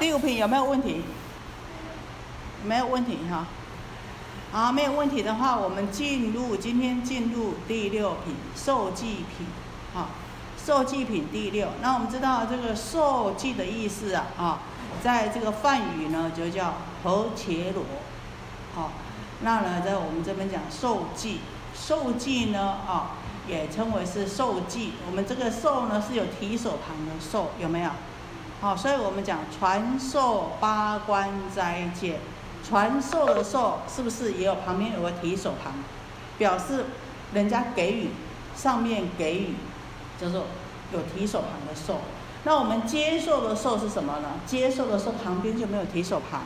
第五品有没有问题？没有问题哈。好，没有问题的话，我们进入今天进入第六品受记品，好，受记品第六。那我们知道这个受记的意思啊，啊，在这个梵语呢就叫何切罗，好，那呢在我们这边讲受记，受记呢啊也称为是受记。我们这个受呢是有提手旁的受，有没有？好，所以我们讲传授八关斋戒。传授的授是不是也有旁边有个提手旁，表示人家给予，上面给予，叫做有提手旁的授。那我们接受的授是什么呢？接受的授旁边就没有提手旁，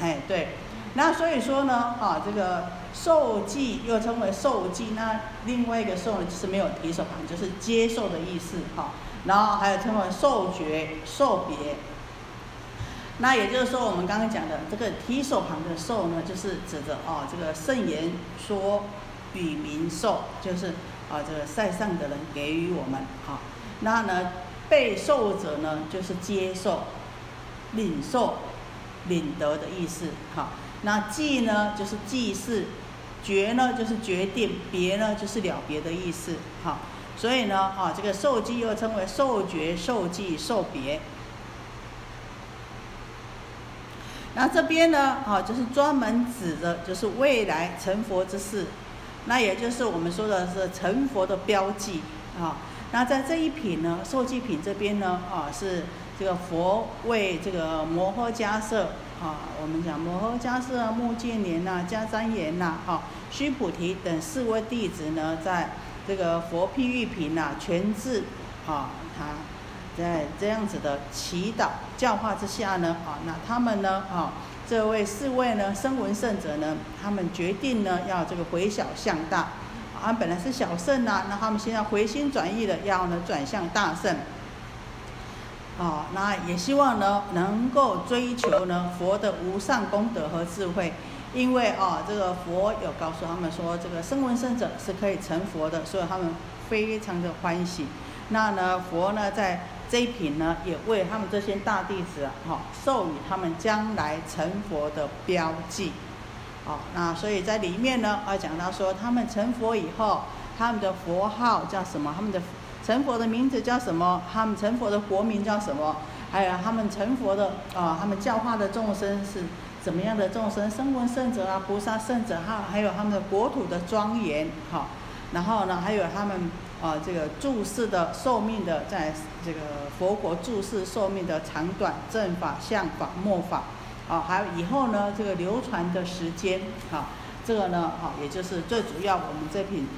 哎，对。那所以说呢，啊，这个受记又称为受记，那另外一个受呢就是没有提手旁，就是接受的意思，哈。然后还有称为受觉、受别。那也就是说，我们刚刚讲的这个提手旁的受呢，就是指的哦，这个圣言说与民受，就是啊，这个塞上的人给予我们哈。那呢，被受者呢，就是接受、领受、领得的意思哈。那记呢，就是记事；决呢，就是决定；别呢，就是了别的意思哈。所以呢，啊，这个受记又称为受觉、受记、受别。那这边呢，啊，就是专门指的，就是未来成佛之事，那也就是我们说的是成佛的标记啊。那在这一品呢，受记品这边呢，啊，是这个佛为这个摩诃迦叶啊，我们讲摩诃迦叶、目犍连呐、迦旃延呐、哈、须菩提等四位弟子呢，在这个佛譬喻品呐全智啊，他。在这样子的祈祷教化之下呢，啊，那他们呢，啊，这位四位呢，声闻圣者呢，他们决定呢，要这个回小向大，啊，本来是小圣呐，那他们现在回心转意的，要呢转向大圣，啊，那也希望呢，能够追求呢佛的无上功德和智慧，因为啊，这个佛有告诉他们说，这个声闻圣者是可以成佛的，所以他们非常的欢喜。那呢，佛呢在。这一品呢，也为他们这些大弟子啊，哈，授予他们将来成佛的标记，好，那所以在里面呢，啊，讲到说他们成佛以后，他们的佛号叫什么？他们的成佛的名字叫什么？他们成佛的国名叫什么？还有他们成佛的啊，他们教化的众生是怎么样的众生？声闻圣者啊，菩萨圣者，哈，还有他们的国土的庄严，哈，然后呢，还有他们。啊，这个注释的寿命的，在这个佛国注释寿命的长短、正法、相法、末法，啊，还有以后呢，这个流传的时间，哈，这个呢，哈，也就是最主要我们这品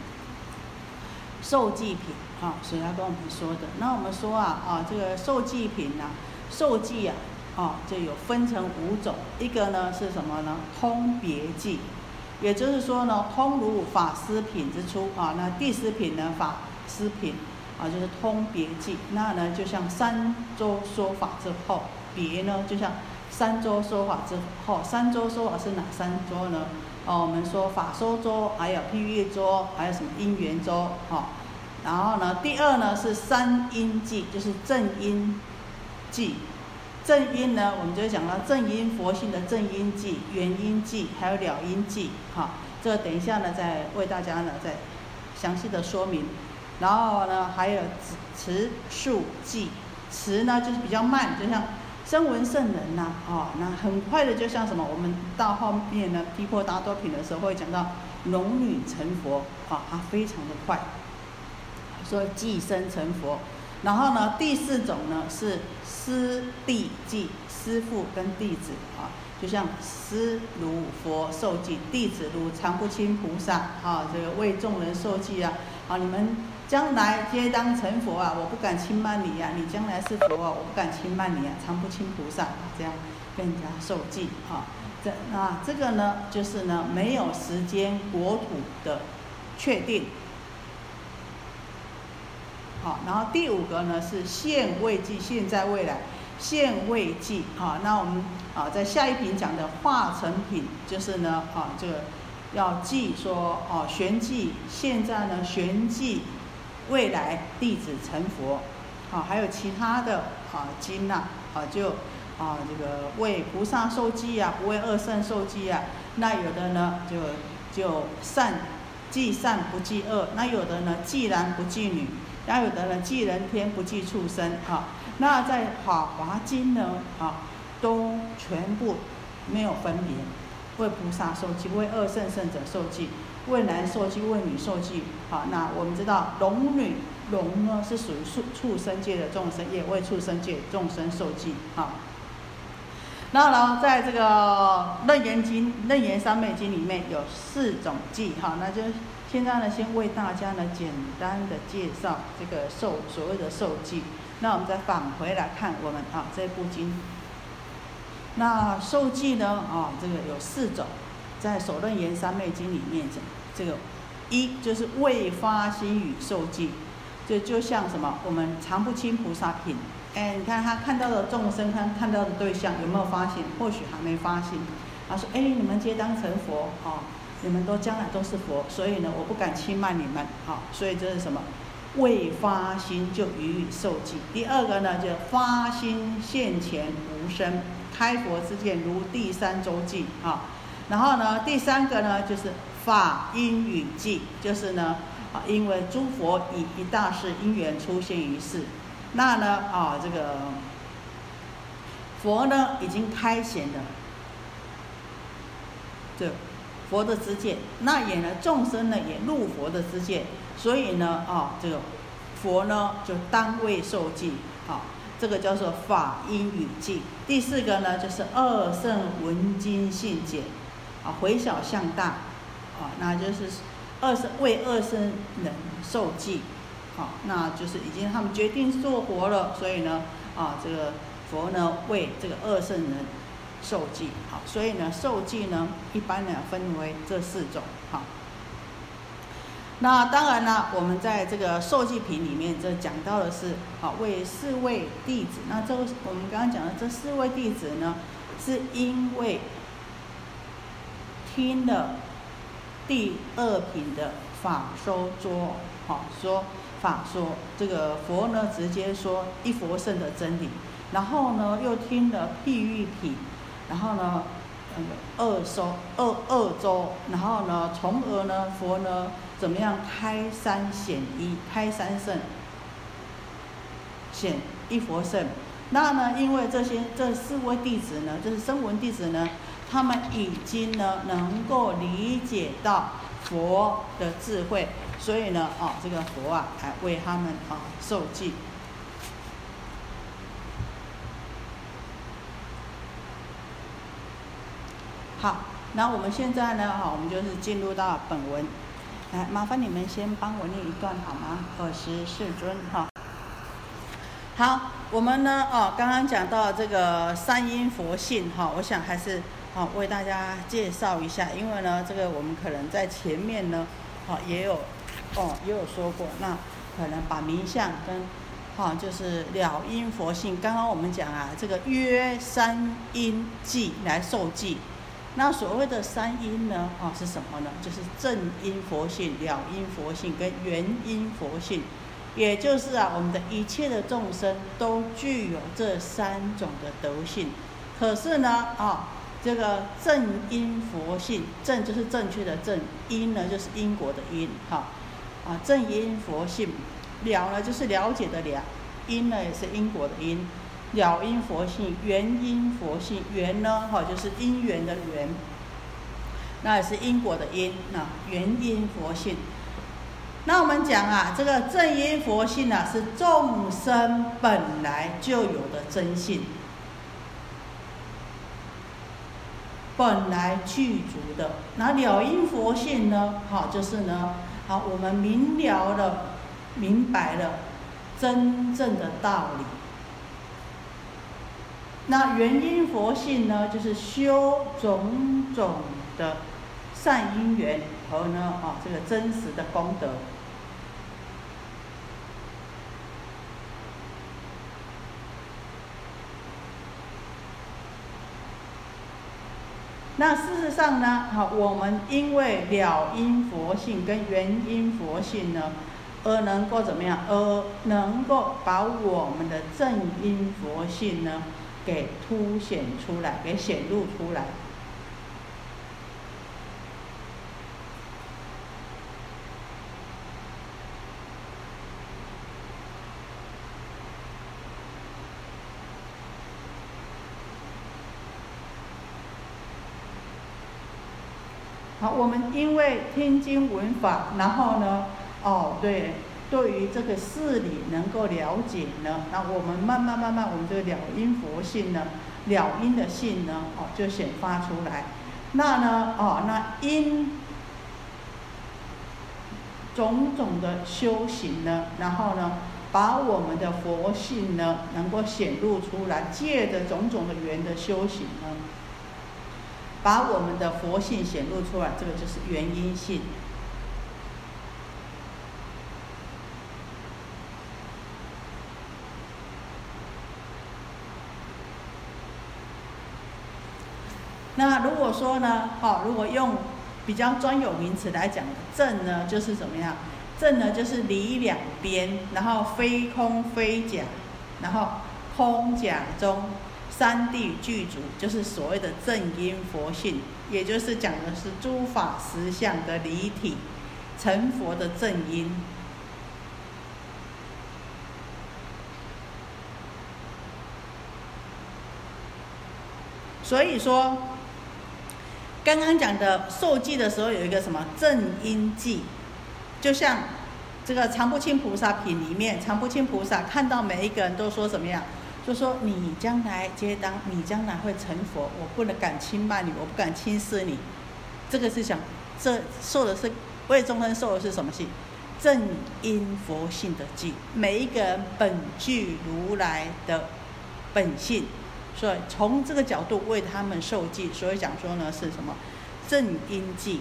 受祭品，哈，所以要跟我们说的。那我们说啊，啊，这个受祭品呢，受祭啊，啊，就有分成五种，一个呢是什么呢？通别记，也就是说呢，通如法师品之初，啊，那第十品呢法。师品啊，就是通别记。那呢，就像三周说法之后，别呢，就像三周说法之后。三周说法是哪三周呢？哦，我们说法说周，还有譬喻周，还有什么因缘周，哈。然后呢，第二呢是三因记，就是正因记。正因呢，我们就讲到正因佛性的正因记、原因记，还有了因记，哈。这个等一下呢，再为大家呢再详细的说明。然后呢，还有词数记，词呢就是比较慢，就像声闻圣人呐，哦，那很快的，就像什么？我们到后面呢，提婆达多品的时候会讲到龙女成佛，啊，它非常的快，说寄生成佛。然后呢，第四种呢是师弟记，师父跟弟子啊，就像师如佛受记，弟子如常不轻菩萨啊，这个为众人受记啊，啊，你们。将来皆当成佛啊！我不敢轻慢你呀，你将来是佛啊，我不敢轻慢你啊，常不轻菩萨这样更加受记啊。这啊这个呢，就是呢没有时间国土的确定。好，然后第五个呢是现未记，现在未来现未记。好，那我们啊在下一品讲的化成品，就是呢啊这个要记说哦玄记，现在呢玄记。未来弟子成佛，好，还有其他的啊经呐，啊就啊这个为菩萨受记啊，不为恶圣受记啊。那有的呢就就善记善不记恶，那有的呢既男不记女，那有的人记人天不记畜生啊。那在《法华经》呢啊，都全部没有分别，为菩萨受记，为恶圣圣者受记。为男受记，为女受记。好，那我们知道龙女龙呢是属于畜畜生界的众生，也为畜生界众生受记。好，那呢，在这个《楞严经》《楞严三昧经》里面有四种记。哈，那就现在呢，先为大家呢简单的介绍这个受所谓的受记。那我们再返回来看我们啊这部经。那受记呢啊这个有四种。在《首楞严三昧经》里面讲，这个一就是未发心语受记，就就像什么，我们常不清菩萨品，哎，你看他看到的众生，他看到的对象有没有发心？或许还没发心。他说：“哎，你们皆当成佛啊，你们都将来都是佛，所以呢，我不敢轻慢你们啊。所以这是什么？未发心就予以受记。第二个呢，就发心现前无生，开佛之见如第三周记啊。”然后呢，第三个呢，就是法因语记，就是呢，啊，因为诸佛以一大事因缘出现于世，那呢，啊，这个佛呢已经开显了这佛的知见，那也呢众生呢也入佛的知见，所以呢，啊，这个佛呢就单位受记，啊，这个叫做法因语记。第四个呢，就是二圣文经信解。啊，回小向大，啊，那就是二生为二生人受记，好，那就是已经他们决定做佛了，所以呢，啊，这个佛呢为这个二圣人受记，好，所以呢受记呢一般呢分为这四种，好，那当然呢，我们在这个受记品里面这讲到的是，好为四位弟子，那这个我们刚刚讲的这四位弟子呢，是因为。听了第二品的法说桌，好说法说这个佛呢，直接说一佛圣的真理，然后呢又听了譬喻品，然后呢二收二二周，然后呢从而呢佛呢怎么样开三显一，开三圣显一佛圣，那呢因为这些这四位弟子呢，就是声闻弟子呢。他们已经呢能够理解到佛的智慧，所以呢，啊，这个佛啊，还为他们啊受记。好，那我们现在呢，哈，我们就是进入到本文，来，麻烦你们先帮我念一段好吗？二十世尊，哈。好，我们呢，哦，刚刚讲到这个三因佛性，哈，我想还是。好，为大家介绍一下，因为呢，这个我们可能在前面呢，好也有，哦也有说过，那可能把名相跟，哈就是了因佛性，刚刚我们讲啊，这个约三因记来受记，那所谓的三因呢，啊是什么呢？就是正因佛性、了因佛性跟原因佛性，也就是啊，我们的一切的众生都具有这三种的德性，可是呢，啊。这个正因佛性，正就是正确的正，因呢就是因果的因，哈，啊正因佛性，了呢就是了解的了，因呢也是因果的因，了因佛性，原因佛性，缘呢哈就是因缘的缘，那也是因果的因，啊原因佛性。那我们讲啊，这个正因佛性呢是众生本来就有的真性。本来具足的，那了因佛性呢？好，就是呢，好，我们明了了，明白了真正的道理。那原因佛性呢？就是修种种的善因缘和呢，啊，这个真实的功德。那事实上呢，好，我们因为了因佛性跟原因佛性呢，而能够怎么样？而能够把我们的正因佛性呢，给凸显出来，给显露出来。好，我们因为听经闻法，然后呢，哦，对，对于这个事理能够了解呢，那我们慢慢慢慢，我们这个了因佛性呢，了因的性呢，哦，就显发出来。那呢，哦，那因种种的修行呢，然后呢，把我们的佛性呢，能够显露出来，借着种种的缘的修行呢。把我们的佛性显露出来，这个就是原因性。那如果说呢，好，如果用比较专有名词来讲，正呢就是怎么样？正呢就是离两边，然后非空非假，然后空假中。三谛具足，就是所谓的正因佛性，也就是讲的是诸法实相的离体，成佛的正因。所以说，刚刚讲的受记的时候有一个什么正因记，就像这个常不清菩萨品里面，常不清菩萨看到每一个人都说什么样？就说你将来接当，你将来会成佛，我不能敢轻慢你，我不敢轻视你。这个是讲，这受的是为众生受的是什么性？正因佛性的记。每一个人本具如来的本性，所以从这个角度为他们受记，所以讲说呢是什么？正因记。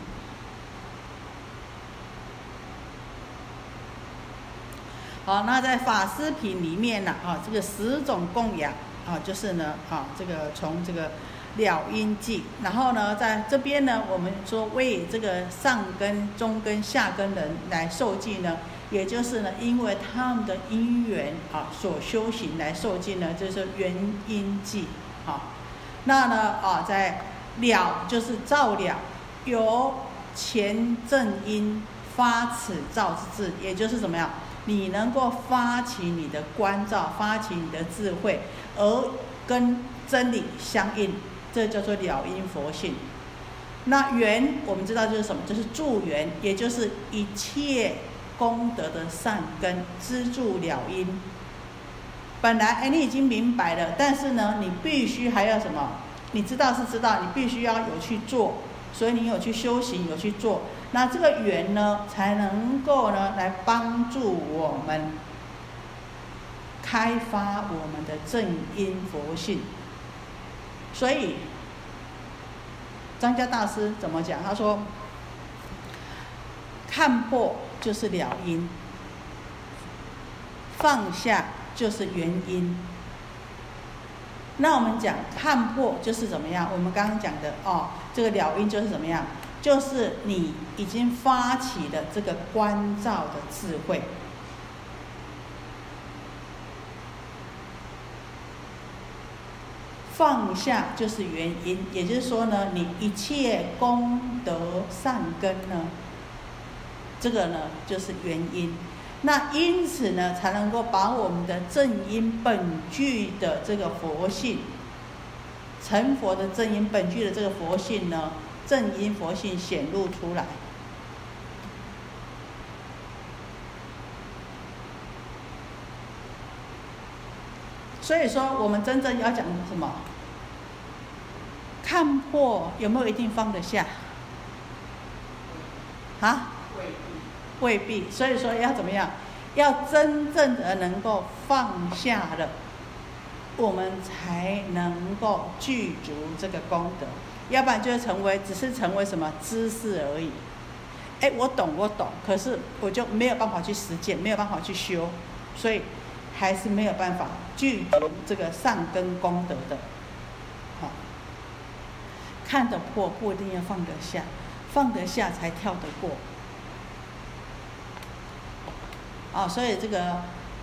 好，那在法师品里面呢，啊，这个十种供养，啊，就是呢，啊，这个从这个了因记，然后呢，在这边呢，我们说为这个上根、中根、下根人来受记呢，也就是呢，因为他们的因缘啊，所修行来受尽呢，就是原因记，啊，那呢，啊，在了就是照了，由前正因发此照之智，也就是怎么样？你能够发起你的关照，发起你的智慧，而跟真理相应，这叫做了因佛性。那缘我们知道就是什么？就是助缘，也就是一切功德的善根资助了因。本来哎，你已经明白了，但是呢，你必须还要什么？你知道是知道，你必须要有去做，所以你有去修行，有去做。那这个缘呢，才能够呢来帮助我们开发我们的正因佛性。所以张家大师怎么讲？他说：“看破就是了因，放下就是原因。”那我们讲看破就是怎么样？我们刚刚讲的哦，这个了因就是怎么样？就是你已经发起了这个关照的智慧，放下就是原因，也就是说呢，你一切功德善根呢，这个呢就是原因。那因此呢，才能够把我们的正因本具的这个佛性，成佛的正因本具的这个佛性呢。正因佛性显露出来，所以说我们真正要讲什么？看破有没有一定放得下？啊？未必。所以说要怎么样？要真正的能够放下了，我们才能够具足这个功德。要不然就会成为，只是成为什么知识而已。哎，我懂，我懂，可是我就没有办法去实践，没有办法去修，所以还是没有办法具足这个善根功德的。好，看得破不一定要放得下，放得下才跳得过。啊，所以这个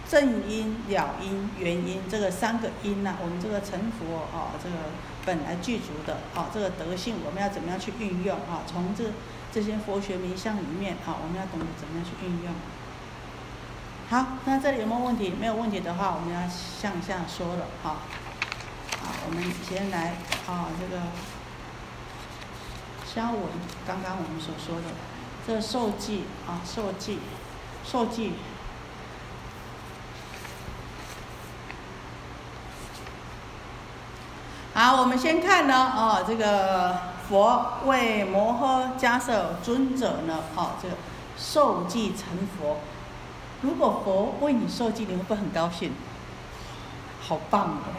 正因、了因、缘因这个三个因呢，我们这个成佛啊，这个本来具足的啊，这个德性，我们要怎么样去运用啊？从这这些佛学名相里面啊，我们要懂得怎么样去运用。好，那这里有没有问题？没有问题的话，我们要向下说了哈。啊，我们先来啊，这个消文，刚刚我们所说的这受记啊，受记，受记。好，我们先看呢，哦，这个佛为摩诃迦摄尊者呢，哦，这个受记成佛。如果佛为你受记，你会不会很高兴？好棒哦！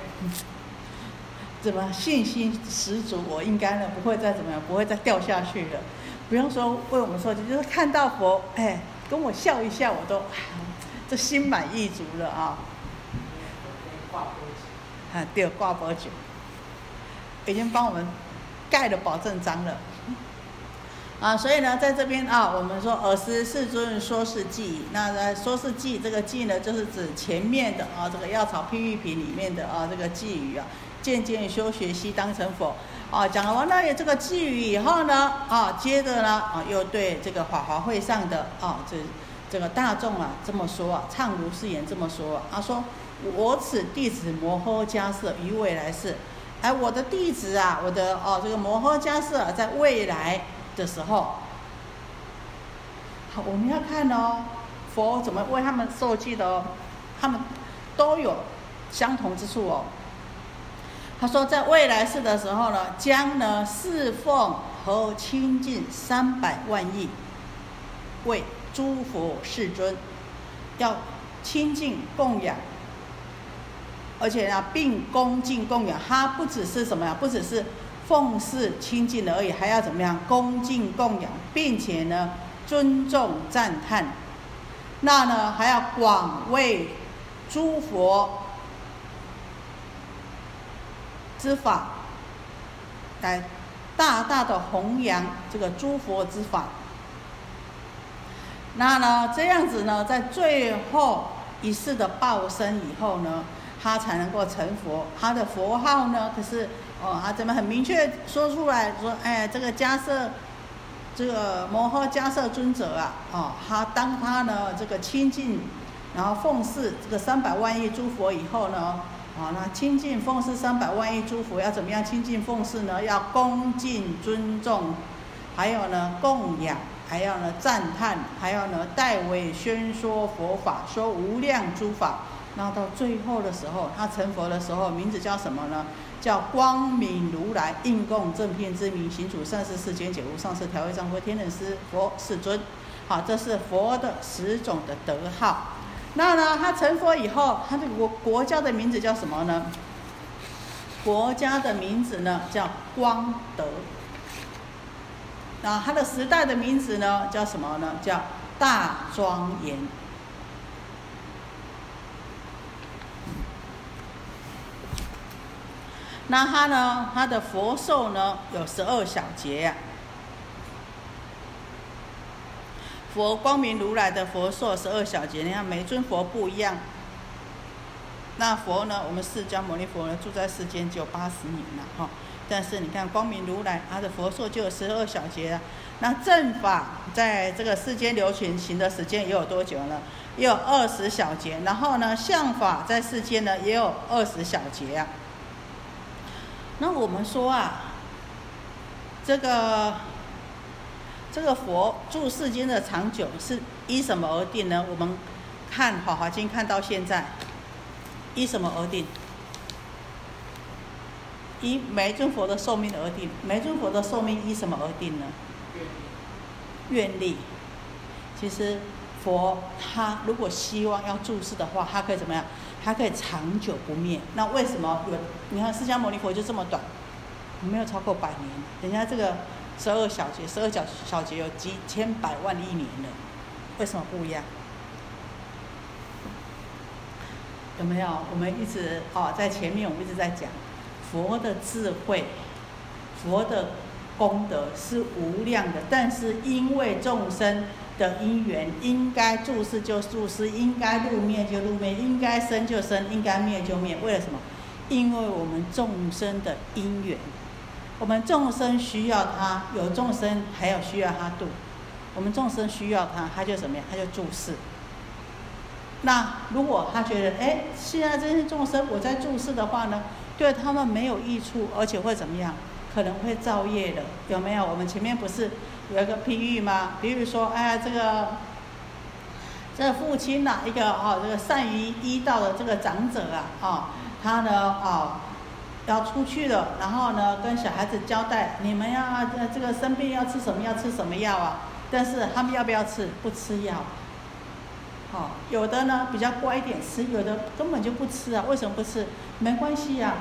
怎么信心十足？我应该呢，不会再怎么样，不会再掉下去了。不用说为我们受记，就是看到佛，哎，跟我笑一下，我都这心满意足了啊！啊，对，挂脖酒。已经帮我们盖了保证章了，啊，所以呢，在这边啊，我们说尔时世尊说是记，那呢说是记这个记呢，就是指前面的啊，这个药草譬喻品里面的啊，这个寄语啊，渐渐修学悉当成佛，啊，讲完了有这个寄语以后呢，啊，接着呢，啊，又对这个法华会上的啊，这这个大众啊这么说啊，唱如是言这么说，啊说我此弟子摩诃迦摄于未来世。哎，我的弟子啊，我的哦，这个摩诃迦摄在未来的时候，好，我们要看哦，佛怎么为他们设计的哦，他们都有相同之处哦。他说，在未来世的时候呢，将呢侍奉和亲近三百万亿为诸佛世尊，要亲近供养。而且呢，并恭敬供养，他不只是什么呀？不只是奉事亲近而已，还要怎么样？恭敬供养，并且呢，尊重赞叹。那呢，还要广为诸佛之法，来大大的弘扬这个诸佛之法。那呢，这样子呢，在最后一世的报身以后呢？他才能够成佛，他的佛号呢？可是哦，他怎么很明确说出来说，哎，这个迦摄，这个摩诃迦摄尊者啊，哦，他当他呢这个亲近，然后奉侍这个三百万亿诸佛以后呢，啊，那亲近奉侍三百万亿诸佛要怎么样亲近奉侍呢？要恭敬尊重，还有呢供养，还要呢赞叹，还要呢代为宣说佛法，说无量诸法。那到最后的时候，他成佛的时候，名字叫什么呢？叫光明如来应供正片之名，行主善事世间解无上士调御丈夫天人师佛世尊。好，这是佛的十种的德号。那呢，他成佛以后，他的国国家的名字叫什么呢？国家的名字呢叫光德。那他的时代的名字呢叫什么呢？叫大庄严。那他呢？他的佛寿呢有十二小节呀。佛光明如来的佛寿十二小节，你看每尊佛不一样。那佛呢？我们释迦牟尼佛呢住在世间只有八十年了哈。但是你看光明如来，他的佛寿就有十二小节啊。那正法在这个世间流行行的时间也有多久呢？也有二十小节。然后呢，相法在世间呢也有二十小节啊。那我们说啊，这个这个佛住世间的长久是依什么而定呢？我们看《法华经》看到现在，依什么而定？依每尊佛的寿命而定。每尊佛的寿命依什么而定呢？愿力。其实佛他如果希望要住世的话，他可以怎么样？它可以长久不灭，那为什么有？你看释迦牟尼佛就这么短，没有超过百年。人家这个十二小节，十二小小节有几千百万亿年了，为什么不一样？有没有？我们一直哦，在前面我们一直在讲，佛的智慧，佛的功德是无量的，但是因为众生的因缘，应该注视就注视，应该入灭就入灭，应该生就生，应该灭就灭。为了什么？因为我们众生的因缘，我们众生需要他，有众生还有需要他度。我们众生需要他，他就怎么样？他就注视。那如果他觉得，哎，现在这些众生我在注视的话呢，对他们没有益处，而且会怎么样？可能会造业的，有没有？我们前面不是有一个譬喻吗？比如说，哎，这个这个父亲呐，一个哦，这个善于医道的这个长者啊，哦，他呢，哦，要出去了，然后呢，跟小孩子交代，你们要这个生病要吃什么？要吃什么药啊？但是他们要不要吃？不吃药。好，有的呢比较乖一点吃，有的根本就不吃啊。为什么不吃？没关系呀，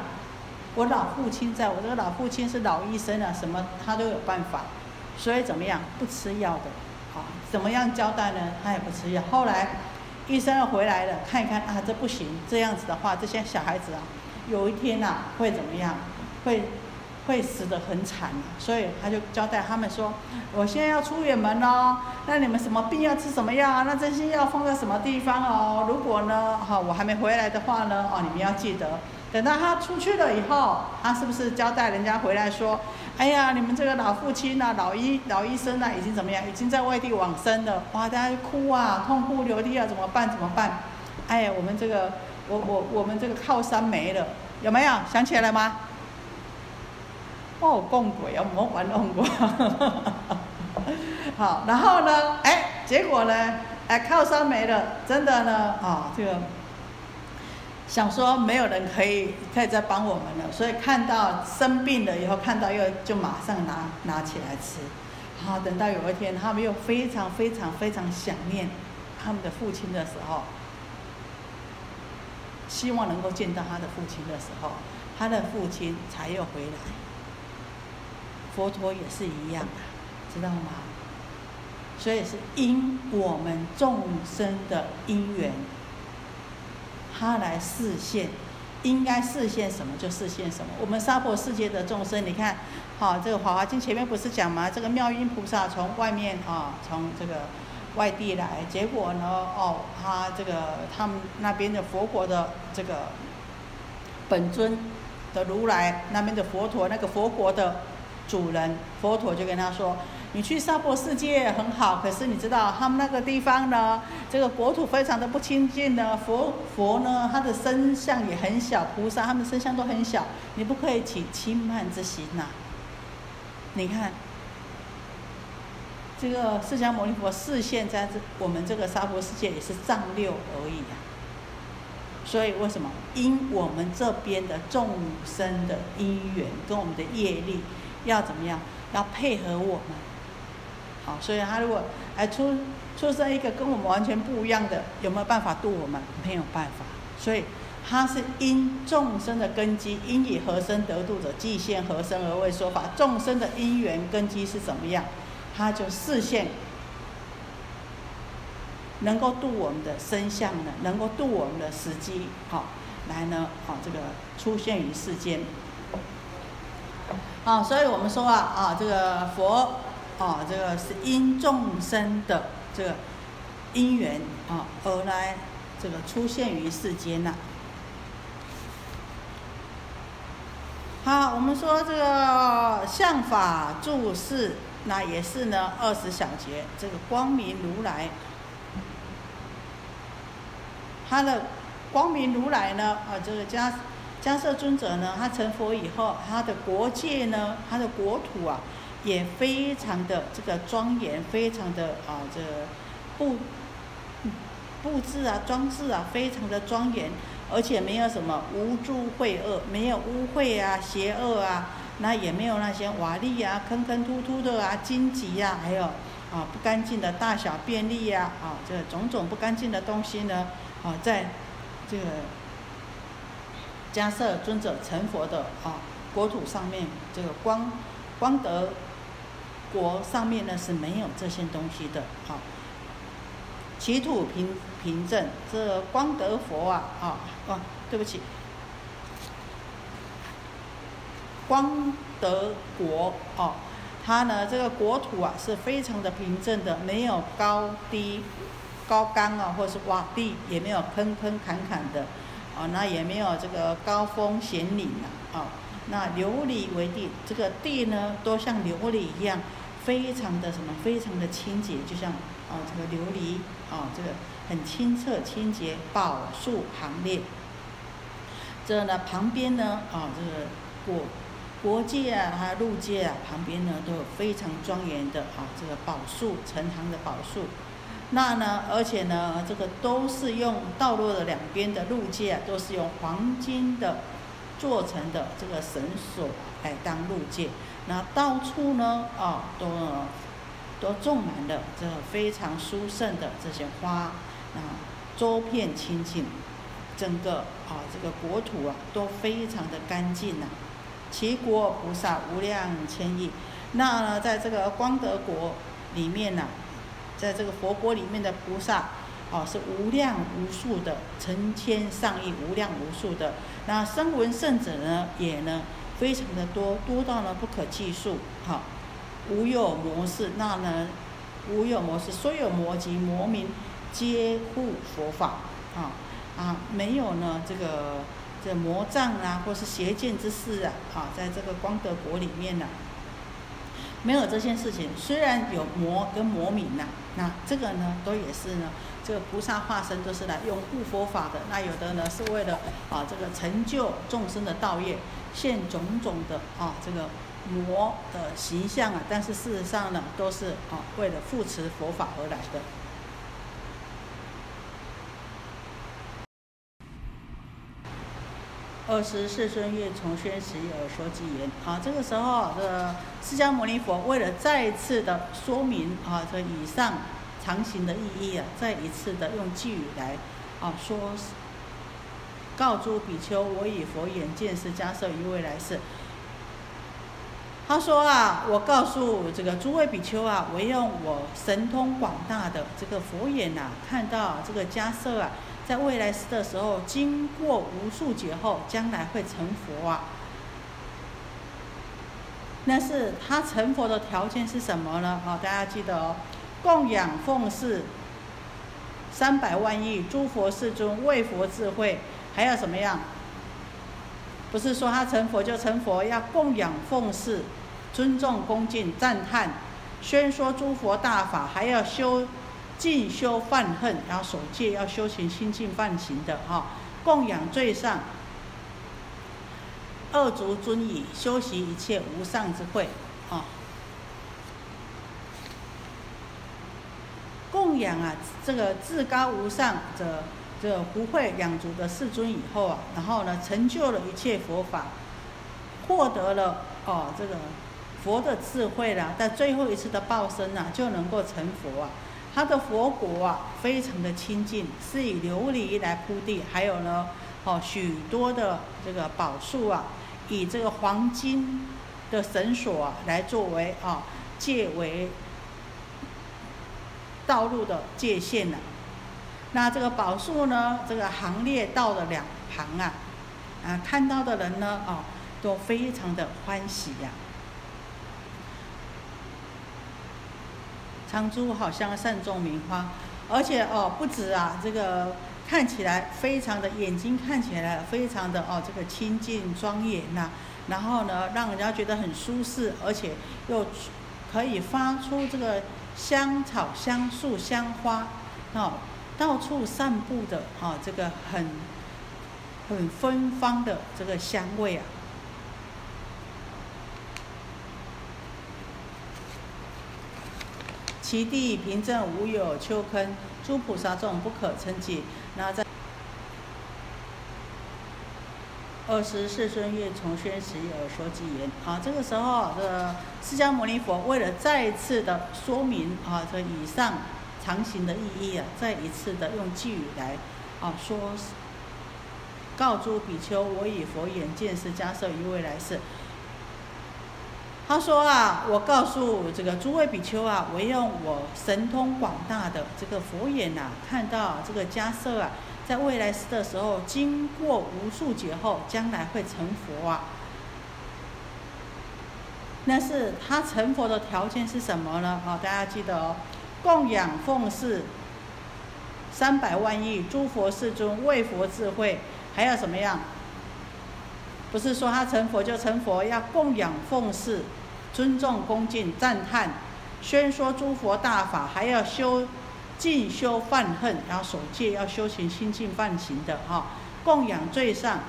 我老父亲在，我这个老父亲是老医生啊，什么他都有办法。所以怎么样？不吃药的。好，怎么样交代呢？他也不吃药。后来医生回来了，看一看啊，这不行。这样子的话，这些小孩子啊，有一天呐会怎么样？会。会死得很惨，所以他就交代他们说：“我现在要出远门喽，那你们什么病要吃什么药啊？那这些药放在什么地方哦？如果呢，哈，我还没回来的话呢，哦，你们要记得，等到他出去了以后，他是不是交代人家回来说：，哎呀，你们这个老父亲呐，老医老医生呐，已经怎么样？已经在外地往生了。哇，大家哭啊，痛哭流涕啊，怎么办？怎么办？哎呀，我们这个，我我我们这个靠山没了，有没有想起来吗？”哦，共鬼啊，魔玩弄过。好，然后呢，哎，结果呢，哎，靠山没了，真的呢，啊，这个想说没有人可以可以再帮我们了，所以看到生病了以后，看到又就马上拿拿起来吃。好，等到有一天他们又非常非常非常想念他们的父亲的时候，希望能够见到他的父亲的时候，他的父亲才又回来。佛陀也是一样啊，知道吗？所以是因我们众生的因缘，他来示现，应该示现什么就示现什么。我们娑婆世界的众生，你看，好，这个《华华经》前面不是讲吗？这个妙音菩萨从外面啊，从这个外地来，结果呢，哦，他这个他们那边的佛国的这个本尊的如来，那边的佛陀，那个佛国的。主人佛陀就跟他说：“你去沙婆世界很好，可是你知道他们那个地方呢，这个国土非常的不清净呢。佛佛呢，他的身相也很小，菩萨他们身相都很小，你不可以起轻慢之心呐。你看，这个释迦牟尼佛视现在这我们这个沙婆世界也是丈六而已啊。所以为什么？因我们这边的众生的因缘跟我们的业力。”要怎么样？要配合我们，好，所以他如果哎出出生一个跟我们完全不一样的，有没有办法度我们？没有办法。所以他是因众生的根基，因以何生得度者，即现何生而为说法。众生的因缘根基是怎么样？他就视现能够度我们的身相呢？能够度我们的时机，好，来呢，好，这个出现于世间。啊，所以我们说啊，啊，这个佛，啊，这个是因众生的这个因缘啊而来，这个出现于世间呐。好，我们说这个相法注释，那也是呢二十小节，这个光明如来，他的光明如来呢，啊，这个加。迦摄尊者呢，他成佛以后，他的国界呢，他的国土啊，也非常的这个庄严，非常的啊，这布布置啊，装饰啊，非常的庄严，而且没有什么无诸秽恶，没有污秽啊，邪恶啊，那也没有那些瓦砾啊，坑坑凸凸的啊，荆棘呀，还有啊不干净的大小便利呀，啊，这种种不干净的东西呢，啊，在这个。迦摄尊者成佛的啊国土上面，这个光光德国上面呢是没有这些东西的啊。其土平平正，这光德佛啊啊啊，对不起，光德国哦，它呢这个国土啊是非常的平正的，没有高低、高冈啊，或是洼地，也没有坑坑坎坎的，啊，那也没有这个高峰险岭啊，啊，那琉璃为地，这个地呢都像琉璃一样，非常的什么，非常的清洁，就像啊这个琉璃啊，这个很清澈清洁，宝树行列。这呢旁边呢啊这个国国界啊，还有陆界啊，旁边呢都有非常庄严的啊这个宝树成行的宝树。那呢而且呢这个都是用道路的两边的路界啊，都是用黄金的做成的这个绳索来当路界。那到处呢啊都都种满了这非常殊胜的这些花啊，周遍清净。整个啊，这个国土啊都非常的干净呐。齐国菩萨无量千亿，那呢，在这个光德国里面呢，在这个佛国里面的菩萨，哦，是无量无数的，成千上亿，无量无数的。那声闻圣者呢，也呢非常的多，多到呢不可计数。好，无有魔事，那呢无有魔事，所有魔及魔民皆护佛法。啊。啊，没有呢，这个这魔障啊，或是邪见之事啊，啊，在这个光德国里面呢，没有这件事情。虽然有魔跟魔民呐，那这个呢，都也是呢，这个菩萨化身都是来拥护佛法的。那有的呢，是为了啊，这个成就众生的道业，现种种的啊，这个魔的形象啊。但是事实上呢，都是啊，为了扶持佛法而来的。二十世尊月从宣时而说偈言：啊，这个时候，这释迦牟尼佛为了再次的说明啊，这以上常行的意义啊，再一次的用偈语来啊说，告诸比丘：我以佛眼见识迦设于未来世。他说啊，我告诉这个诸位比丘啊，我用我神通广大的这个佛眼呐，看到这个迦设啊。在未来世的时候，经过无数劫后，将来会成佛啊。那是他成佛的条件是什么呢？啊，大家记得哦，供养奉事三百万亿诸佛世尊，为佛智慧，还要什么样？不是说他成佛就成佛，要供养奉事，尊重恭敬赞叹，宣说诸佛大法，还要修。进修犯恨，然后守戒要修行心净犯行的哈，供养最上二足尊以修习一切无上之慧啊。供养啊，这个至高无上的这不会两足的世尊以后啊，然后呢，成就了一切佛法，获得了哦这个佛的智慧啦，在最后一次的报身啊，就能够成佛啊。他的佛国啊，非常的清净，是以琉璃来铺地，还有呢，哦，许多的这个宝树啊，以这个黄金的绳索啊，来作为啊界为道路的界限呢。那这个宝树呢，这个行列道的两旁啊，啊，看到的人呢，哦，都非常的欢喜呀。长珠好像善种名花，而且哦不止啊，这个看起来非常的眼睛看起来非常的哦这个清净庄严呐，然后呢让人家觉得很舒适，而且又可以发出这个香草香树香花哦到处散布的哦这个很很芬芳的这个香味啊。其地平正无有丘坑，诸菩萨众不可称计。然后在二十世尊月从宣时而说偈言：啊，这个时候，这释迦牟尼佛为了再一次的说明啊，这以上常行的意义啊，再一次的用偈语来啊说，告诸比丘：我以佛眼见识迦设于未来世。他说啊，我告诉这个诸位比丘啊，我用我神通广大的这个佛眼呐，看到这个迦舍啊，在未来世的时候，经过无数劫后，将来会成佛啊。那是他成佛的条件是什么呢？啊，大家记得哦，供养奉事三百万亿诸佛世尊，为佛智慧，还要什么样？不是说他成佛就成佛，要供养奉事，尊重恭敬赞叹，宣说诸佛大法，还要修净修犯恨，然后守戒，要修行心净犯行的哈，供养最上。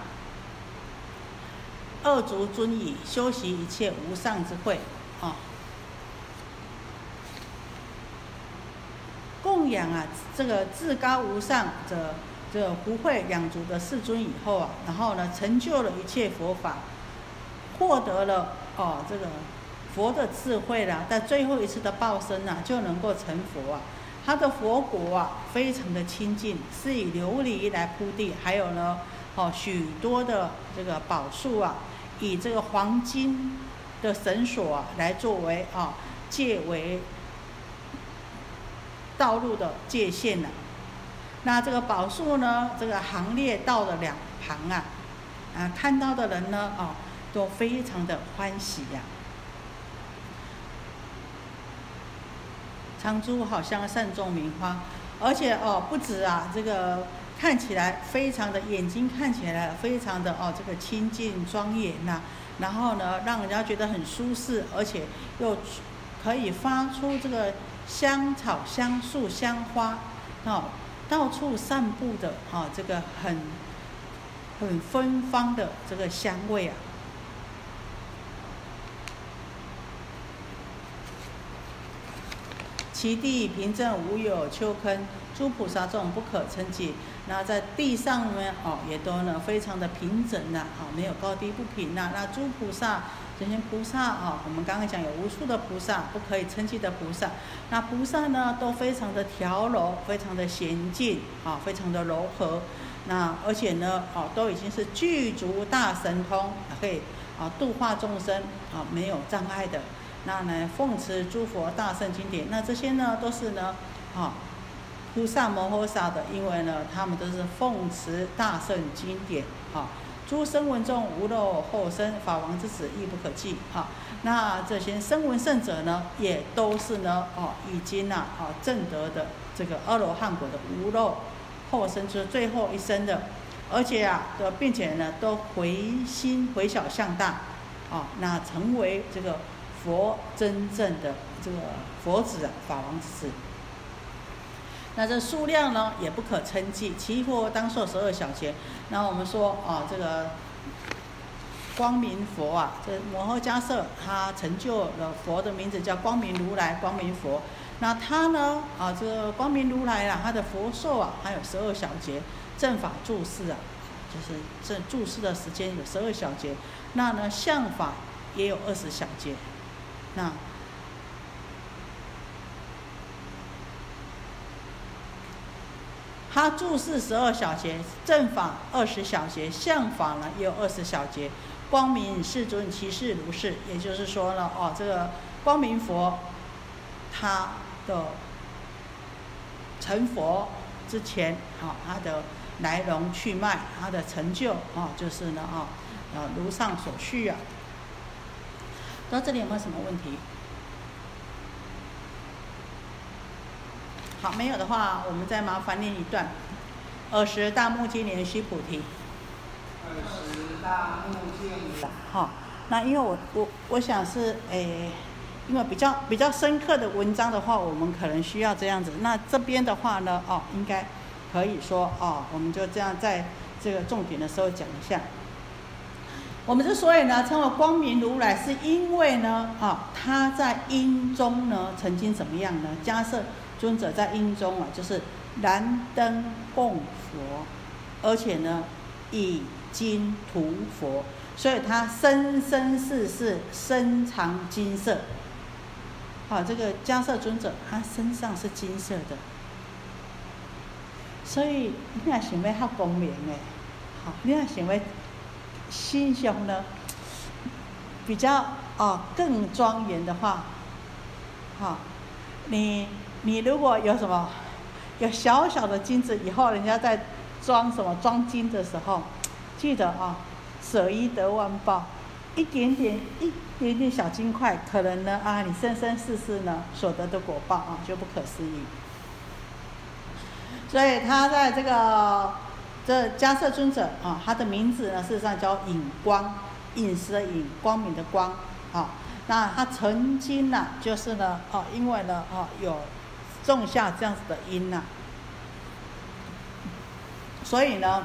二足尊以修习一切无上之慧，啊，供养啊，这个至高无上的这个不会两足的世尊以后啊，然后呢，成就了一切佛法，获得了哦这个佛的智慧啦，在最后一次的报身啊，就能够成佛啊。他的佛国啊，非常的清净，是以琉璃来铺地，还有呢，哦许多的这个宝树啊。以这个黄金的绳索啊，来作为啊界为道路的界限呢。那这个宝树呢，这个行列道的两旁啊，啊看到的人呢，哦都非常的欢喜呀。长珠好像善种名花，而且哦不止啊这个。看起来非常的眼睛看起来非常的哦，这个清净庄严呐，然后呢，让人家觉得很舒适，而且又可以发出这个香草、香树、香花，哦，到处散布的哦，这个很很芬芳的这个香味啊。其地平正无有丘坑，诸菩萨众不可称计。那在地上呢，哦，也都呢非常的平整呐，哦，没有高低不平呐。那诸菩萨这些菩萨啊，我们刚刚讲有无数的菩萨，不可以称计的菩萨。那菩萨呢，都非常的调柔，非常的娴静，啊，非常的柔和。那而且呢，哦，都已经是具足大神通，可以啊度化众生，啊没有障碍的。那呢，奉持诸佛大圣经典，那这些呢，都是呢，啊。菩萨摩诃萨的，因为呢，他们都是奉持大圣经典，哈，诸声闻众无漏后生，法王之子亦不可计，哈。那这些声闻圣者呢，也都是呢，哦，已经呐，哦，证得的这个阿罗汉果的无漏后生，就是最后一生的，而且啊，的并且呢，都回心回小向大，啊，那成为这个佛真正的这个佛子啊，法王之子。那这数量呢，也不可称计。其佛当受十二小劫。那我们说啊，这个光明佛啊，这摩诃迦叶他成就了佛的名字叫光明如来、光明佛。那他呢啊，这个光明如来啊，他的佛寿啊，还有十二小劫，正法注释啊，就是这注释的时间有十二小节。那呢，相法也有二十小节。那他注释十二小节，正法二十小节，相法呢也有二十小节。光明世尊其事如是，也就是说呢，哦，这个光明佛，他的成佛之前，啊，他的来龙去脉，他的成就，啊，就是呢，啊，呃，如上所叙啊。到这里有没有什么问题？好，没有的话，我们再麻烦念一段。二十大目犍连须菩提。二十大目犍连。好，那因为我我我想是诶，因为比较比较深刻的文章的话，我们可能需要这样子。那这边的话呢，哦，应该可以说哦，我们就这样在这个重点的时候讲一下。我们之所以呢称为光明如来，是因为呢，啊，他在因中呢曾经怎么样呢？假设。尊者在因中啊，就是燃灯供佛，而且呢，以金涂佛，所以他生生世世身藏金色。好，这个迦叶尊者他身上是金色的，所以你要想要较光明诶，好，你要想要心胸呢比较哦更庄严的话，好，你。你如果有什么有小小的金子，以后人家在装什么装金的时候，记得啊，舍一得万报，一点点一点点小金块，可能呢啊，你生生世世呢所得的果报啊，就不可思议。所以他在这个这迦摄尊者啊，他的名字呢，事实上叫隐光，隐时的隐，光明的光啊。那他曾经呢，就是呢，啊，因为呢，啊，有种下这样子的因呐，所以呢，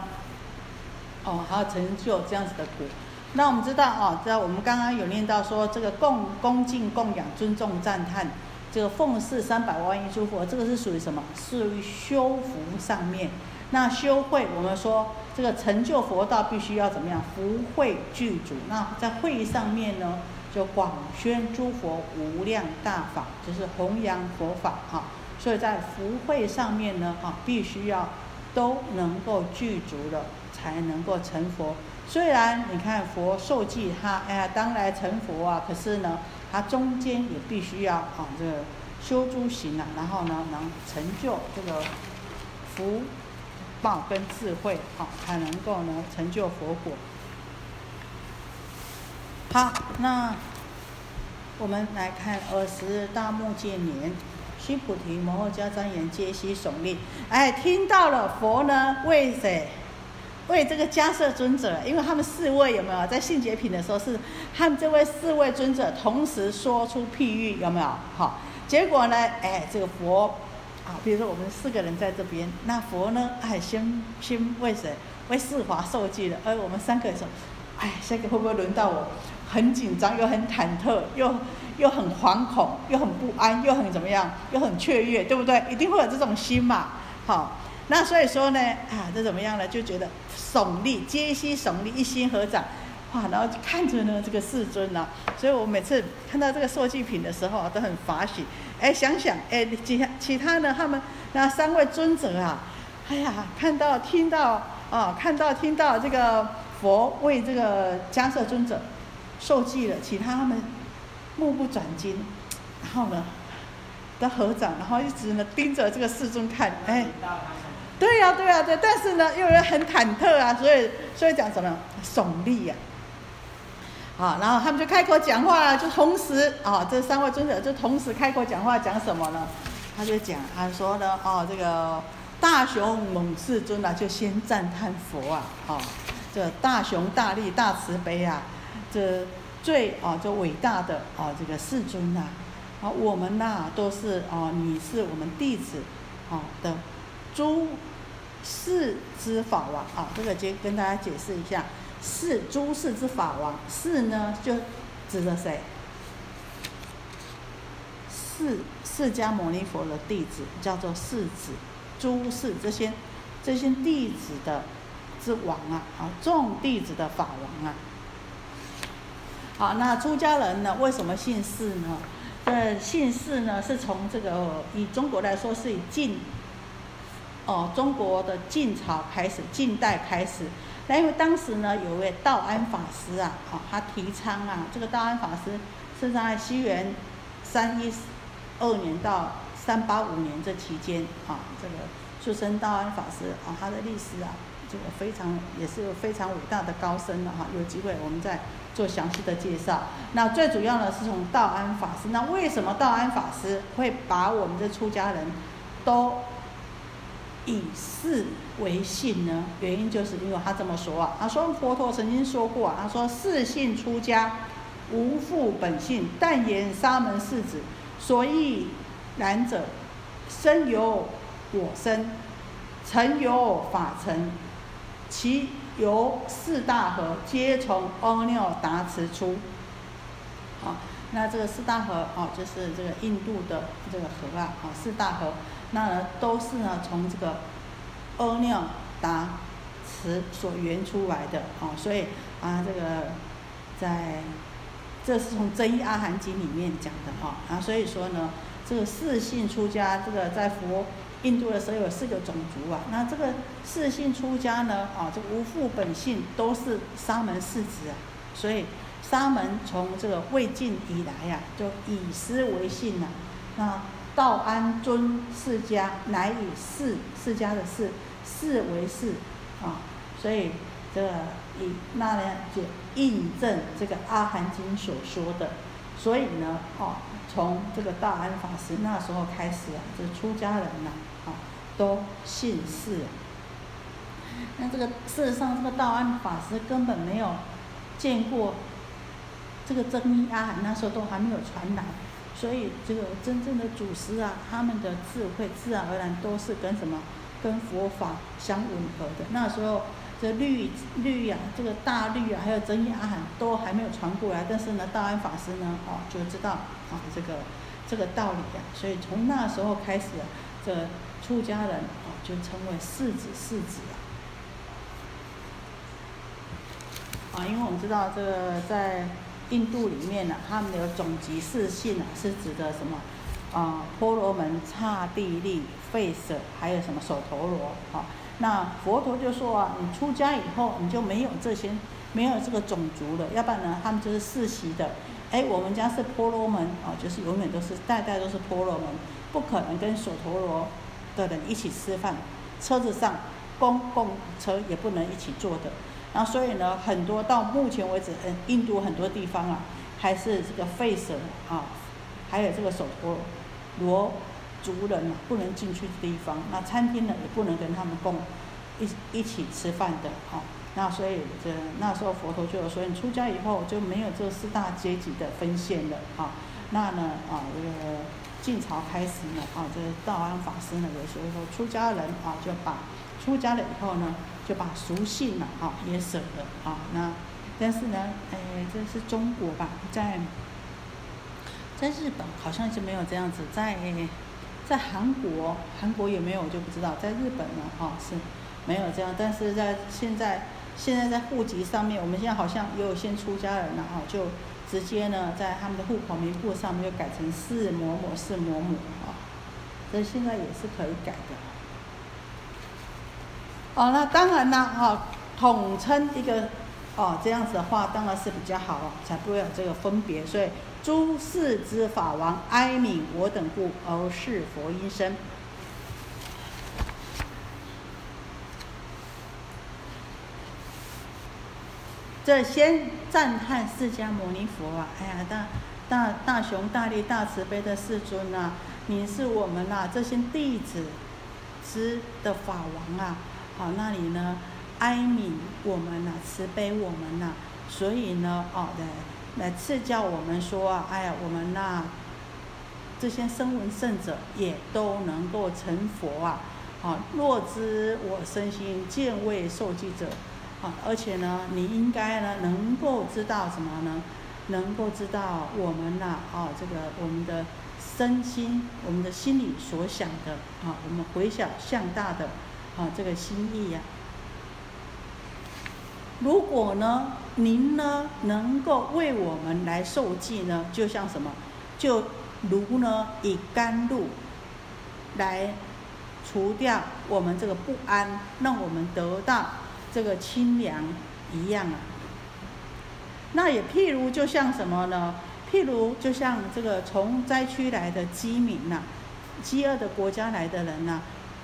哦，还要成就这样子的果。那我们知道啊，在我们刚刚有念到说，这个供恭敬供养尊重赞叹，这个奉事三百万亿诸佛，这个是属于什么？属于修福上面。那修慧，我们说这个成就佛道必须要怎么样？福慧具足。那在慧上面呢，就广宣诸佛无量大法，就是弘扬佛法哈。所以在福慧上面呢，啊，必须要都能够具足了，才能够成佛。虽然你看佛受记他，哎呀，当来成佛啊，可是呢，他中间也必须要啊，这个修诸行啊，然后呢，能成就这个福报跟智慧，好，才能够呢成就佛果。好，那我们来看二十大目犍连，须菩提摩诃迦旃延皆悉耸立，哎，听到了佛呢，为谁？为这个迦摄尊者，因为他们四位有没有在信解品的时候是他们这位四位尊者同时说出譬喻有没有？好，结果呢，哎，这个佛啊，比如说我们四个人在这边，那佛呢，哎，先先为谁？为四华受记的，而我们三个人说，哎，下个会不会轮到我？很紧张，又很忐忑，又又很惶恐，又很不安，又很怎么样？又很雀跃，对不对？一定会有这种心嘛，好。那所以说呢，啊，这怎么样呢？就觉得耸立，皆悉耸立，一心合掌，哇，然后就看着呢这个世尊呢。所以我每次看到这个受祭品的时候啊，都很法喜。哎，想想，哎，其他其他的他们那三位尊者啊，哎呀，看到听到啊，看到听到这个佛为这个迦叶尊者受记了，其他他们目不转睛，然后呢，的合掌，然后一直呢盯着这个世尊看，哎。对呀，对呀，对，但是呢，又很忐忑啊，所以，所以讲什么耸立呀，啊然后他们就开口讲话了，就同时啊，这三位尊者就同时开口讲话，讲什么呢？他就讲，他说呢，哦，这个大雄猛世尊啊，就先赞叹佛啊，啊，这大雄大力大慈悲啊，这最啊，这伟大的啊，这个世尊呐，啊，我们呐都是啊，你是我们弟子，啊的诸。世之法王啊，这个先跟大家解释一下，是诸世之法王，世呢就指的谁？释释迦牟尼佛的弟子叫做世子，诸世这些这些弟子的之王啊，啊众弟子的法王啊。好，那出家人呢，为什么姓释呢？呃，姓释呢，是从这个以中国来说，是以晋。哦，中国的晋朝开始，晋代开始，那因为当时呢，有位道安法师啊，哦，他提倡啊，这个道安法师是在西元三一二年到三八五年这期间啊，这个出生道安法师啊，他的历史啊，这个非常也是非常伟大的高僧了哈，有机会我们再做详细的介绍。那最主要呢，是从道安法师，那为什么道安法师会把我们的出家人都以四为信呢？原因就是因为他这么说啊。他说佛陀曾经说过啊，他说四信出家，无复本性，但言沙门四子。所以然者，身由我身，成由法成，其由四大河，皆从阿耨达池出。好，那这个四大河啊，就是这个印度的这个河啊，啊四大河。那呢，都是呢从这个阿耨达词所缘出来的啊，所以啊，这个在这是从《真一阿含经》里面讲的哈啊，所以说呢，这个四姓出家，这个在佛印度的时候有四个种族啊，那这个四姓出家呢啊，这个无父本性都是沙门世子啊，所以沙门从这个魏晋以来呀，就以师为姓了，那。道安尊释迦，乃以释释迦的释释为释啊，所以这个以那呢就印证这个《阿含经》所说的。所以呢，哦，从这个道安法师那时候开始啊，这出家人呐，啊，都信释。那这个事实上，这个道安法师根本没有见过这个真阿含，那时候都还没有传来。所以，这个真正的祖师啊，他们的智慧自然而然都是跟什么，跟佛法相吻合的。那时候，这律律呀，这个大律啊，还有真言阿含都还没有传过来。但是呢，道安法师呢，哦，就知道啊这个这个道理呀。所以从那时候开始，这出家人啊就称为世子世子啊。啊，因为我们知道这个在。印度里面呢，他们的总集四姓啊，是指的什么？啊，婆罗门、刹帝利、吠舍，还有什么首陀罗？啊，那佛陀就说啊，你出家以后，你就没有这些，没有这个种族了，要不然呢，他们就是世袭的。哎，我们家是婆罗门，啊，就是永远都是代代都是婆罗门，不可能跟首陀罗的人一起吃饭，车子上公共车也不能一起坐的。那所以呢，很多到目前为止，嗯，印度很多地方啊，还是这个吠舍啊，还有这个首陀罗族人啊，不能进去的地方。那餐厅呢，也不能跟他们共一一起吃饭的，哈。那所以这那时候佛陀就有说，你出家以后就没有这四大阶级的分线了，啊。那呢，啊，这个晋朝开始呢，啊，这道安法师呢，有时候说出家人啊，就把出家了以后呢。就把俗姓了啊也舍了啊，那但是呢，哎，这是中国吧，在在日本好像就没有这样子，在在韩国，韩国有没有我就不知道，在日本呢哈是没有这样，但是在现在现在在户籍上面，我们现在好像也有先出家人了哈，就直接呢在他们的户口名簿上面就改成是某某是某某啊，这现在也是可以改的。哦，那当然啦，哈，统称一个，哦，这样子的话当然是比较好，才不会有这个分别。所以诸世之法王哀悯我等故而是佛音声。这先赞叹释迦牟尼佛啊！哎呀，大大大雄大力大慈悲的世尊啊，你是我们呐这些弟子之的法王啊！好，那里呢，哀悯我们呐，慈悲我们呐，所以呢，哦，来来赐教我们说啊，哎呀，我们呐，这些声闻圣者也都能够成佛啊，啊，若知我身心见未受记者，啊，而且呢，你应该呢，能够知道什么呢？能够知道我们呐，啊，这个我们的身心，我们的心里所想的，啊，我们回想向大的。啊，这个心意呀！如果呢，您呢能够为我们来受记呢，就像什么，就如呢以甘露来除掉我们这个不安，让我们得到这个清凉一样啊。那也譬如就像什么呢？譬如就像这个从灾区来的饥民呐，饥饿的国家来的人呐。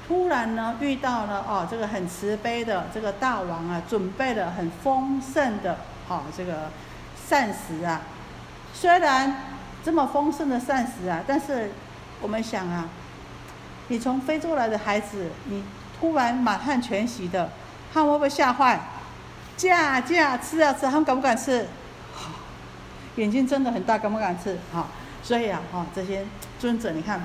突然呢，遇到了哦，这个很慈悲的这个大王啊，准备了很丰盛的哦这个膳食啊。虽然这么丰盛的膳食啊，但是我们想啊，你从非洲来的孩子，你突然满汉全席的，他们会不会吓坏？驾驾吃啊吃，他们敢不敢吃？眼睛睁得很大，敢不敢吃？好，所以啊，哈这些尊者，你看，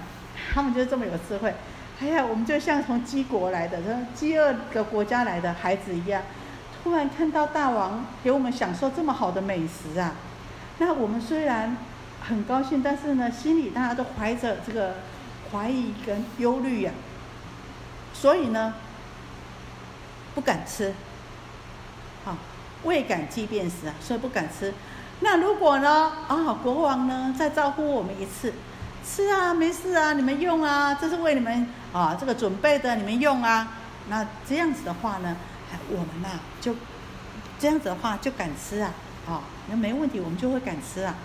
他们就是这么有智慧。哎呀，我们就像从饥国来的、饥饿的国家来的孩子一样，突然看到大王给我们享受这么好的美食啊，那我们虽然很高兴，但是呢，心里大家都怀着这个怀疑跟忧虑呀，所以呢，不敢吃，好，未敢即便食啊，所以不敢吃。那如果呢，啊，国王呢再招呼我们一次？吃啊，没事啊，你们用啊，这是为你们啊这个准备的，你们用啊。那这样子的话呢，我们呐就这样子的话就敢吃啊，啊，那没问题，我们就会敢吃啊。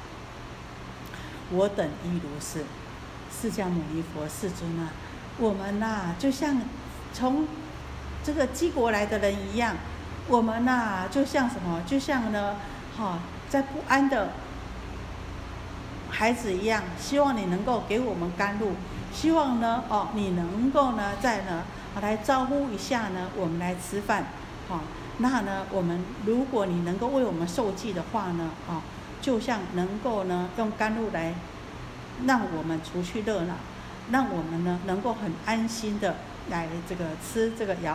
我等亦如是，释迦牟尼佛世尊啊，我们呐就像从这个鸡国来的人一样，我们呐就像什么，就像呢哈，在不安的孩子一样，希望你能够给我们甘露，希望呢，哦，你能够呢，在呢，来招呼一下呢，我们来吃饭，好，那呢，我们如果你能够为我们受祭的话呢，啊，就像能够呢，用甘露来让我们除去热闹，让我们呢，能够很安心的来这个吃这个肴，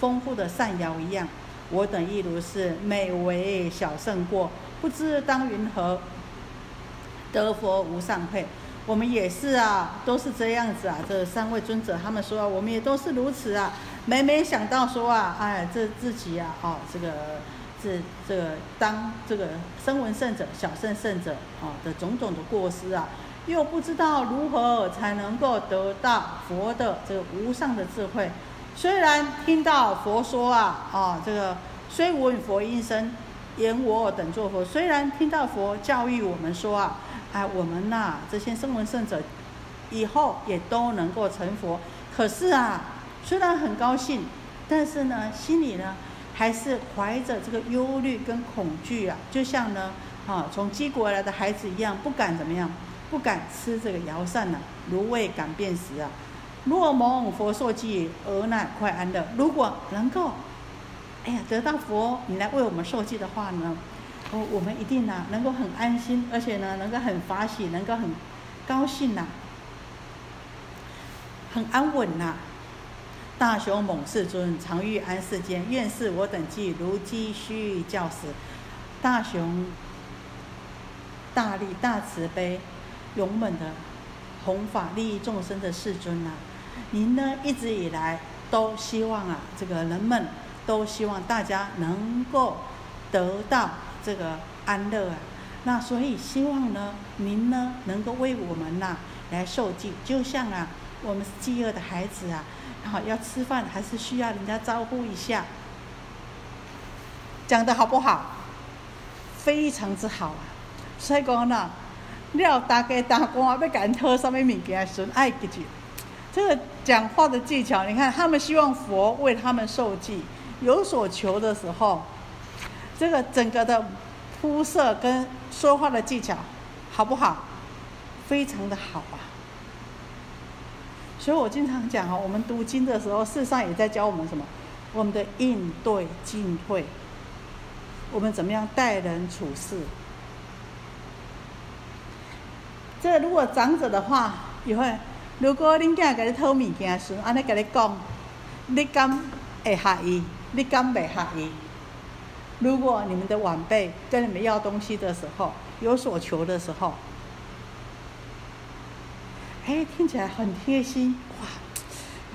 丰富的善肴一样。我等亦如是，美为小胜过，不知当云何？得佛无上配。我们也是啊，都是这样子啊。这三位尊者他们说，我们也都是如此啊。每每想到说啊，哎，这自己啊，哦，这个这这个当这个声闻圣者、小圣圣者啊的种种的过失啊，又不知道如何才能够得到佛的这个无上的智慧。虽然听到佛说啊，啊，这个虽闻佛音声，言我等作佛。虽然听到佛教育我们说啊，哎，我们呐这些声闻圣者，以后也都能够成佛。可是啊，虽然很高兴，但是呢，心里呢还是怀着这个忧虑跟恐惧啊，就像呢，啊，从鸡国来的孩子一样，不敢怎么样，不敢吃这个肴膳呢，如未敢辨识啊。若蒙佛受记，而乃快安乐。如果能够，哎呀，得到佛你来为我们受记的话呢，哦我们一定呐能够很安心，而且呢能够很法喜，能够很高兴呐，很安稳呐。大雄猛世尊，常欲安世间，愿是我等记如鸡须教死。大雄大力大慈悲，勇猛的弘法利益众生的世尊呐。您呢一直以来都希望啊，这个人们都希望大家能够得到这个安乐啊。那所以希望呢，您呢能够为我们呐来受记，就像啊，我们饥饿的孩子啊，好要吃饭还是需要人家招呼一下。讲的好不好？非常之好啊。所以讲呢，要大家大官要敢讨什么物件，顺爱记住。这个讲话的技巧，你看他们希望佛为他们受记，有所求的时候，这个整个的铺设跟说话的技巧，好不好？非常的好啊！所以我经常讲哦，我们读经的时候，事实上也在教我们什么？我们的应对进退，我们怎么样待人处事？这如果长者的话，也会。如果恁囝给你讨物件时，安尼给你讲，你敢会合意？你敢袂合意？如果你们的晚辈跟你们要东西的时候，有所求的时候，哎，听起来很贴心，哇！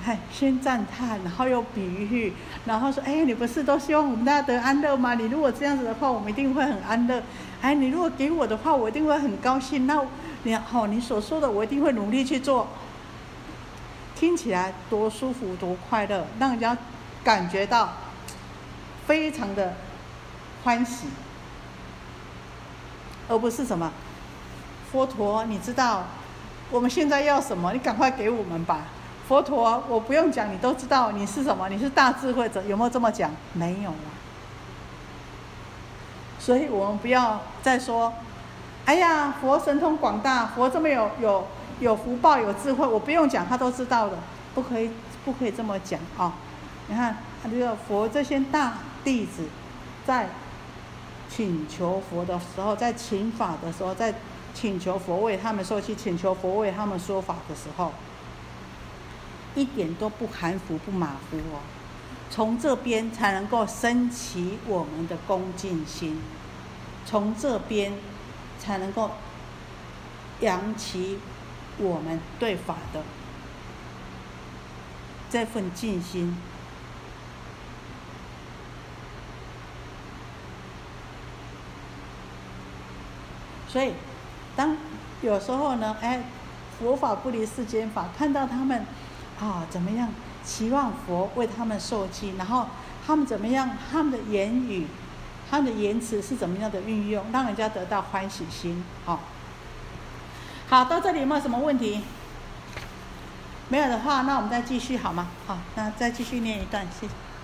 看，先赞叹，然后又比喻，然后说：哎，你不是都希望我们大家得安乐吗？你如果这样子的话，我们一定会很安乐。哎，你如果给我的话，我一定会很高兴。那你好，你所说的，我一定会努力去做。听起来多舒服，多快乐，让人家感觉到非常的欢喜，而不是什么佛陀，你知道我们现在要什么？你赶快给我们吧。佛陀，我不用讲，你都知道你是什么？你是大智慧者，有没有这么讲？没有啊。所以我们不要再说，哎呀，佛神通广大，佛这么有有。有福报有智慧，我不用讲，他都知道的，不可以不可以这么讲啊！你看，这个佛这些大弟子，在请求佛的时候，在请法的时候，在请求佛为他们说去请求佛为他们说法的时候，一点都不含糊不马虎哦。从这边才能够升起我们的恭敬心，从这边才能够扬起。我们对法的这份尽心，所以当有时候呢，哎，佛法不离世间法，看到他们啊怎么样，期望佛为他们受记，然后他们怎么样，他们的言语、他们的言辞是怎么样的运用，让人家得到欢喜心，好。好，到这里有没有什么问题？没有的话，那我们再继续好吗？好，那再继续念一段，谢谢。